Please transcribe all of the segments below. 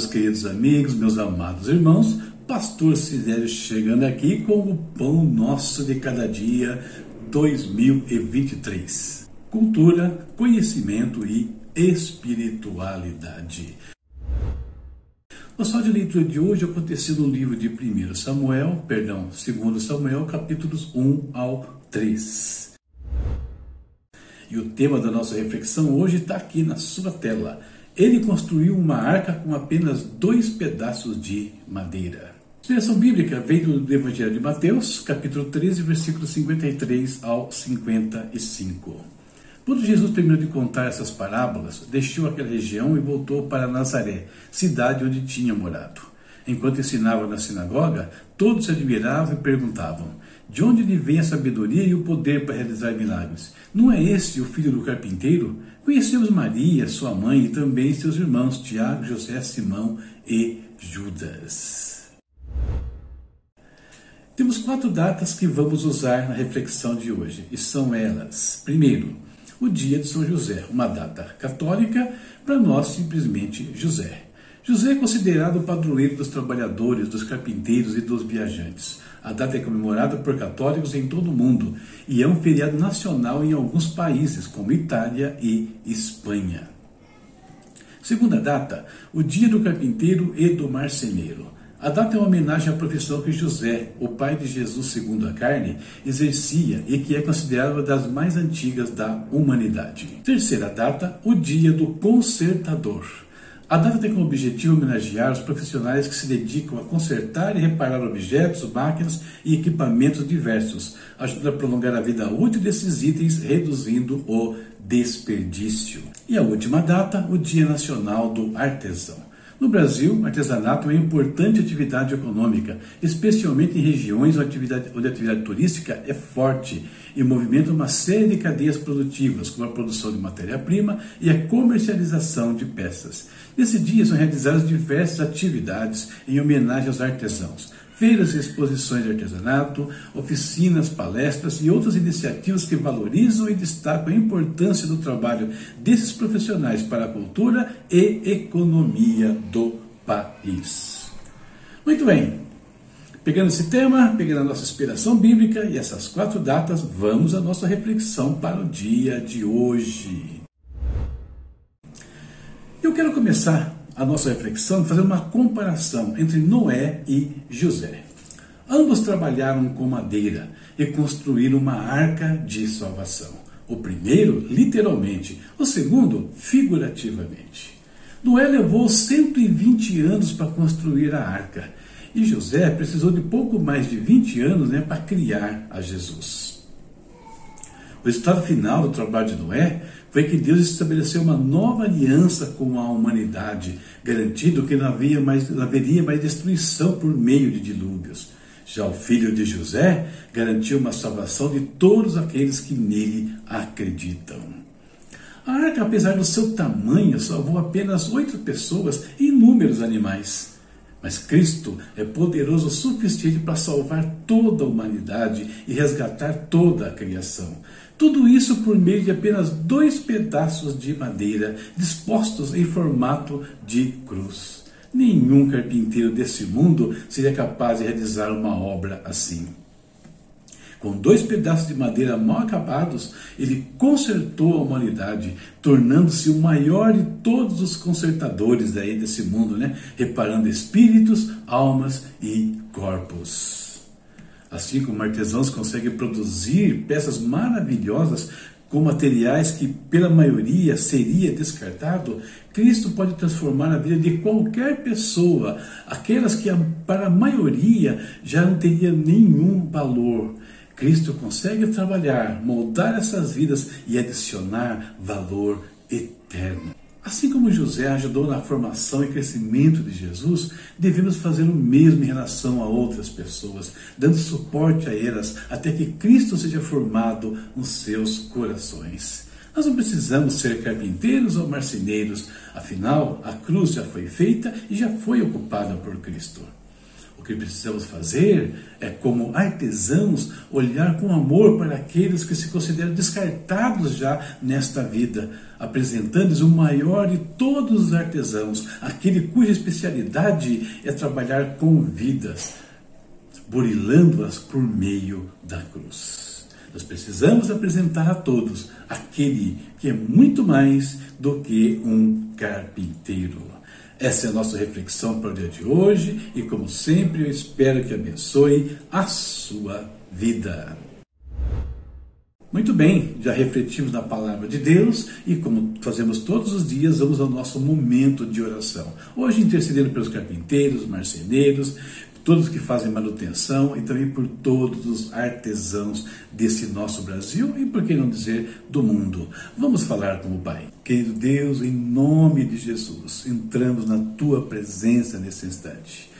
meus queridos amigos, meus amados irmãos. Pastor Cidério chegando aqui com o Pão Nosso de Cada Dia 2023. Cultura, conhecimento e espiritualidade. O só de leitura de hoje aconteceu no livro de 1 Samuel, perdão, 2 Samuel, capítulos 1 ao 3. E o tema da nossa reflexão hoje está aqui na sua tela ele construiu uma arca com apenas dois pedaços de madeira. A inspiração bíblica veio do Evangelho de Mateus, capítulo 13, versículos 53 ao 55. Quando Jesus terminou de contar essas parábolas, deixou aquela região e voltou para Nazaré, cidade onde tinha morado. Enquanto ensinava na sinagoga, todos se admiravam e perguntavam: De onde lhe vem a sabedoria e o poder para realizar milagres? Não é este o filho do carpinteiro? Conhecemos Maria, sua mãe, e também seus irmãos Tiago, José, Simão e Judas. Temos quatro datas que vamos usar na reflexão de hoje, e são elas: primeiro, o dia de São José, uma data católica, para nós simplesmente José. José é considerado o padroeiro dos trabalhadores, dos carpinteiros e dos viajantes. A data é comemorada por católicos em todo o mundo e é um feriado nacional em alguns países, como Itália e Espanha. Segunda data, o Dia do Carpinteiro e do Marceneiro. A data é uma homenagem à profissão que José, o pai de Jesus segundo a carne, exercia e que é considerada uma das mais antigas da humanidade. Terceira data, o Dia do Consertador. A data tem como objetivo homenagear os profissionais que se dedicam a consertar e reparar objetos, máquinas e equipamentos diversos, ajudando a prolongar a vida útil desses itens, reduzindo o desperdício. E a última data, o Dia Nacional do Artesão. No Brasil, o artesanato é uma importante atividade econômica, especialmente em regiões onde a atividade, onde a atividade turística é forte e movimenta uma série de cadeias produtivas, como a produção de matéria-prima e a comercialização de peças. Nesse dia são realizadas diversas atividades em homenagem aos artesãos feiras e exposições de artesanato, oficinas, palestras e outras iniciativas que valorizam e destacam a importância do trabalho desses profissionais para a cultura e economia do país. Muito bem, Pegando esse tema, pegando a nossa inspiração bíblica e essas quatro datas, vamos à nossa reflexão para o dia de hoje. Eu quero começar a nossa reflexão fazendo uma comparação entre Noé e José. Ambos trabalharam com madeira e construíram uma arca de salvação. O primeiro, literalmente, o segundo, figurativamente. Noé levou 120 anos para construir a arca e José precisou de pouco mais de 20 anos né, para criar a Jesus. O resultado final do trabalho de Noé foi que Deus estabeleceu uma nova aliança com a humanidade, garantindo que não, havia mais, não haveria mais destruição por meio de dilúvios. Já o filho de José garantiu uma salvação de todos aqueles que nele acreditam. A arca, apesar do seu tamanho, salvou apenas oito pessoas e inúmeros animais. Mas Cristo é poderoso o suficiente para salvar toda a humanidade e resgatar toda a criação. Tudo isso por meio de apenas dois pedaços de madeira dispostos em formato de cruz. Nenhum carpinteiro desse mundo seria capaz de realizar uma obra assim. Com dois pedaços de madeira mal acabados, ele consertou a humanidade, tornando-se o maior de todos os consertadores daí desse mundo, né? reparando espíritos, almas e corpos. Assim como artesãos conseguem produzir peças maravilhosas com materiais que pela maioria seria descartado, Cristo pode transformar a vida de qualquer pessoa, aquelas que para a maioria já não teria nenhum valor. Cristo consegue trabalhar, moldar essas vidas e adicionar valor eterno. Assim como José ajudou na formação e crescimento de Jesus, devemos fazer o mesmo em relação a outras pessoas, dando suporte a elas até que Cristo seja formado nos seus corações. Nós não precisamos ser carpinteiros ou marceneiros, afinal, a cruz já foi feita e já foi ocupada por Cristo. O que precisamos fazer é, como artesãos, olhar com amor para aqueles que se consideram descartados já nesta vida, apresentando-lhes o maior de todos os artesãos, aquele cuja especialidade é trabalhar com vidas, burilando-as por meio da cruz. Nós precisamos apresentar a todos aquele que é muito mais do que um carpinteiro. Essa é a nossa reflexão para o dia de hoje e, como sempre, eu espero que abençoe a sua vida. Muito bem, já refletimos na palavra de Deus e, como fazemos todos os dias, vamos ao nosso momento de oração. Hoje, intercedendo pelos carpinteiros, marceneiros, todos que fazem manutenção e também por todos os artesãos desse nosso Brasil e, por que não dizer, do mundo. Vamos falar com o Pai. Querido Deus, em nome de Jesus, entramos na Tua presença nesse instante.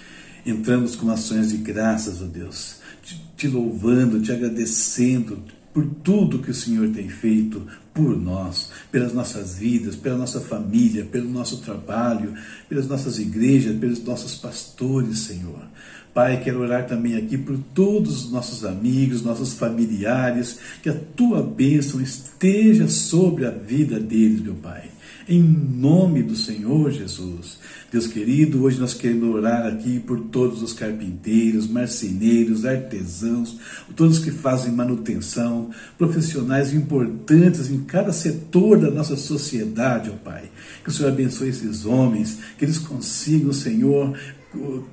Entramos com ações de graças, ó Deus, te, te louvando, te agradecendo, por tudo que o Senhor tem feito por nós, pelas nossas vidas, pela nossa família, pelo nosso trabalho, pelas nossas igrejas, pelos nossos pastores, Senhor. Pai, quero orar também aqui por todos os nossos amigos, nossos familiares, que a tua bênção esteja sobre a vida deles, meu Pai. Em nome do Senhor Jesus. Deus querido, hoje nós queremos orar aqui por todos os carpinteiros, marceneiros, artesãos, todos que fazem manutenção, profissionais importantes em cada setor da nossa sociedade, ó Pai. Que o Senhor abençoe esses homens, que eles consigam, Senhor,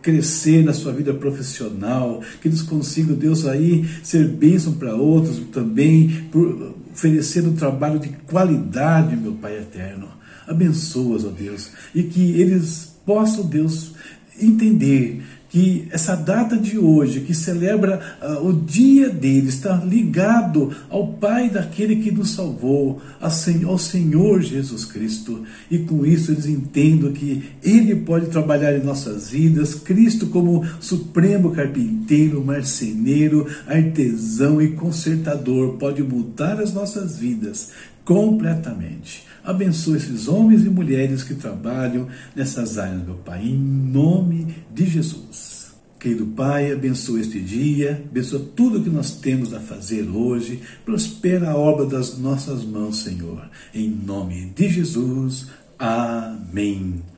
crescer na sua vida profissional, que eles consigam, Deus, aí ser bênção para outros também, por oferecendo um trabalho de qualidade, meu Pai eterno. Abençoa, ó Deus, e que eles possam, Deus, entender que essa data de hoje, que celebra uh, o dia dele, está ligado ao Pai daquele que nos salvou, ao Senhor Jesus Cristo. E com isso eles entendam que Ele pode trabalhar em nossas vidas, Cristo como supremo carpinteiro, marceneiro, artesão e consertador, pode mudar as nossas vidas completamente. Abençoe esses homens e mulheres que trabalham nessas áreas, meu Pai, em nome de Jesus. Querido Pai, abençoe este dia, abençoe tudo que nós temos a fazer hoje, prospera a obra das nossas mãos, Senhor. Em nome de Jesus. Amém.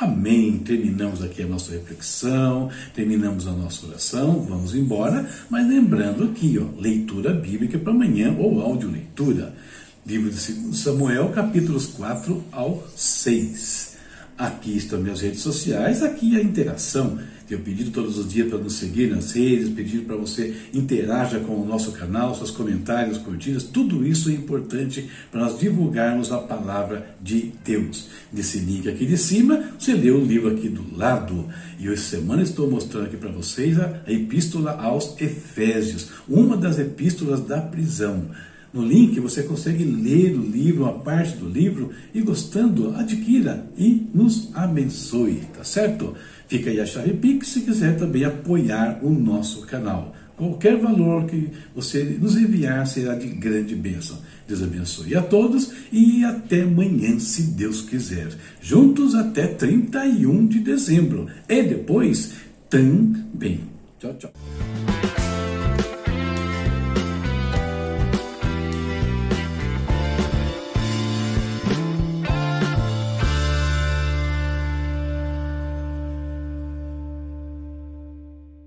Amém. Terminamos aqui a nossa reflexão, terminamos a nossa oração, vamos embora, mas lembrando aqui, ó, leitura bíblica para amanhã ou áudio leitura. Livro de 2 Samuel, capítulos 4 ao 6. Aqui estão minhas redes sociais, aqui a interação. Tenho pedido todos os dias para nos seguir nas redes, pedido para você interaja com o nosso canal, seus comentários, curtidas, tudo isso é importante para nós divulgarmos a palavra de Deus. Nesse link aqui de cima, você lê o livro aqui do lado. E essa semana estou mostrando aqui para vocês a Epístola aos Efésios, uma das epístolas da prisão. No link você consegue ler o livro, uma parte do livro, e gostando, adquira e nos abençoe, tá certo? Fica aí a chave Pix se quiser também apoiar o nosso canal. Qualquer valor que você nos enviar será de grande bênção. Deus abençoe a todos e até amanhã, se Deus quiser. Juntos até 31 de dezembro. E depois também. Tchau, tchau.